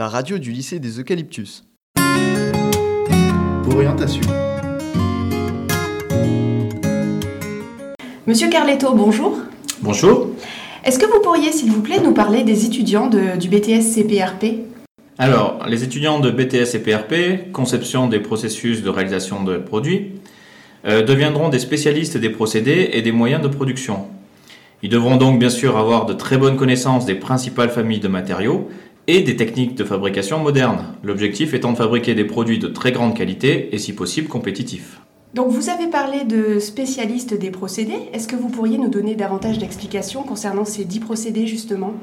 la radio du lycée des Eucalyptus. Orientation. Monsieur Carletto, bonjour. Bonjour. Est-ce que vous pourriez, s'il vous plaît, nous parler des étudiants de- du BTS CPRP Alors, les étudiants de BTS et PRP, conception des processus de réalisation de produits, euh, deviendront des spécialistes des procédés et des moyens de production. Ils devront donc bien sûr avoir de très bonnes connaissances des principales familles de matériaux et des techniques de fabrication modernes, l'objectif étant de fabriquer des produits de très grande qualité et si possible compétitifs. Donc vous avez parlé de spécialistes des procédés. Est-ce que vous pourriez nous donner davantage d'explications concernant ces dix procédés justement?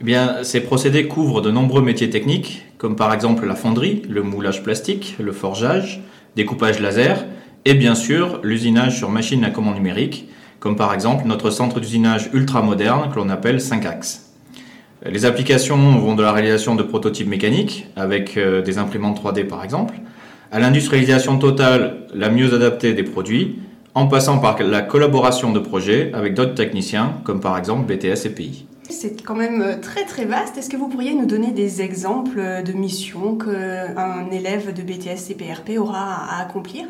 Eh bien, ces procédés couvrent de nombreux métiers techniques, comme par exemple la fonderie, le moulage plastique, le forgeage, découpage laser, et bien sûr l'usinage sur machine à commande numérique, comme par exemple notre centre d'usinage ultra moderne que l'on appelle 5 axes. Les applications vont de la réalisation de prototypes mécaniques, avec euh, des imprimantes 3D par exemple, à l'industrialisation totale la mieux adaptée des produits, en passant par la collaboration de projets avec d'autres techniciens, comme par exemple BTS et PI. C'est quand même euh, très très vaste. Est-ce que vous pourriez nous donner des exemples euh, de missions qu'un élève de BTS CPRP aura à accomplir?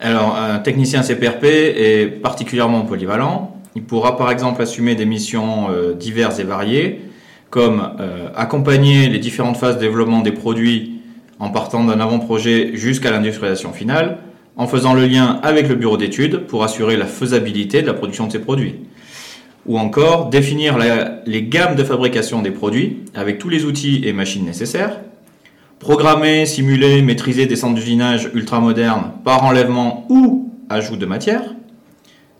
Alors, un technicien CPRP est particulièrement polyvalent. Il pourra par exemple assumer des missions euh, diverses et variées, comme euh, accompagner les différentes phases de développement des produits en partant d'un avant-projet jusqu'à l'industrialisation finale, en faisant le lien avec le bureau d'études pour assurer la faisabilité de la production de ces produits. Ou encore définir les gammes de fabrication des produits avec tous les outils et machines nécessaires, Programmer, simuler, maîtriser des centres d'usinage ultramodernes par enlèvement ou ajout de matière.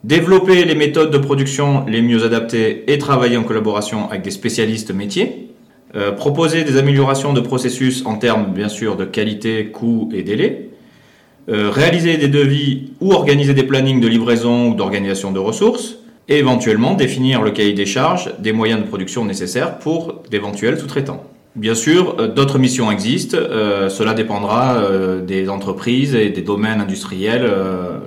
Développer les méthodes de production les mieux adaptées et travailler en collaboration avec des spécialistes métiers. Euh, proposer des améliorations de processus en termes bien sûr de qualité, coût et délai. Euh, réaliser des devis ou organiser des plannings de livraison ou d'organisation de ressources. Et éventuellement définir le cahier des charges des moyens de production nécessaires pour d'éventuels sous-traitants. Bien sûr, euh, d'autres missions existent. euh, cela dépendra euh, des entreprises et des domaines industriels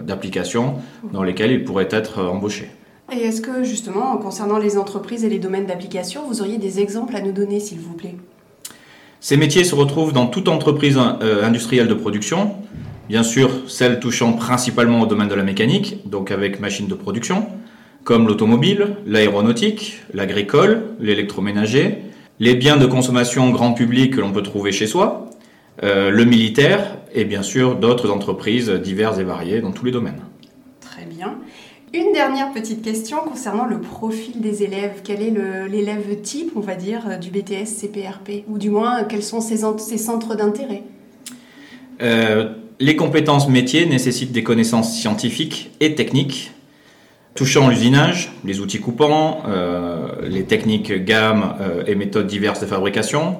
d'application dans lesquels ils pourraient être embauchés. Et est-ce que justement, concernant les entreprises et les domaines d'application, vous auriez des exemples à nous donner, s'il vous plaît? Ces métiers se retrouvent dans toute entreprise industrielle de production. Bien sûr, celles touchant principalement au domaine de la mécanique, donc avec machines de production, comme l'automobile, l'aéronautique, l'agricole, l'électroménager, les biens de consommation grand public que l'on peut trouver chez soi, euh, le militaire et bien sûr d'autres entreprises diverses et variées dans tous les domaines. Très bien. Une dernière petite question concernant le profil des élèves. Quel est l'élève type, on va dire, du BTS CPRP Ou du moins, quels sont ses centres d'intérêt? Euh, les compétences métiers nécessitent des connaissances scientifiques et techniques touchant l'usinage, les outils coupants, euh, les techniques gamme euh, et méthodes diverses de fabrication.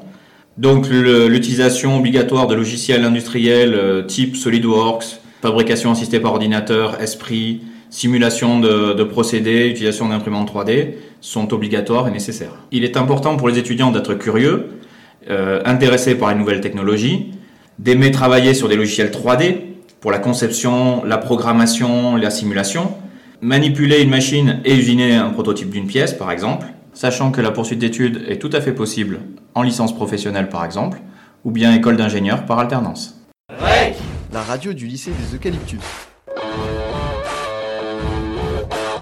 Donc l'utilisation obligatoire de logiciels industriels euh, type SolidWorks, fabrication assistée par ordinateur, Esprit, simulation de, de procédés, utilisation d'imprimantes 3D sont obligatoires et nécessaires. Il est important pour les étudiants d'être curieux, intéressés par les nouvelles technologies, d'aimer travailler sur des logiciels 3D pour la conception, la programmation, la simulation, manipuler une machine et usiner un prototype d'une pièce par exemple, sachant que la poursuite d'études est tout à fait possible en licence professionnelle par exemple, ou bien école d'ingénieur par alternance. La radio du lycée des Eucalyptus.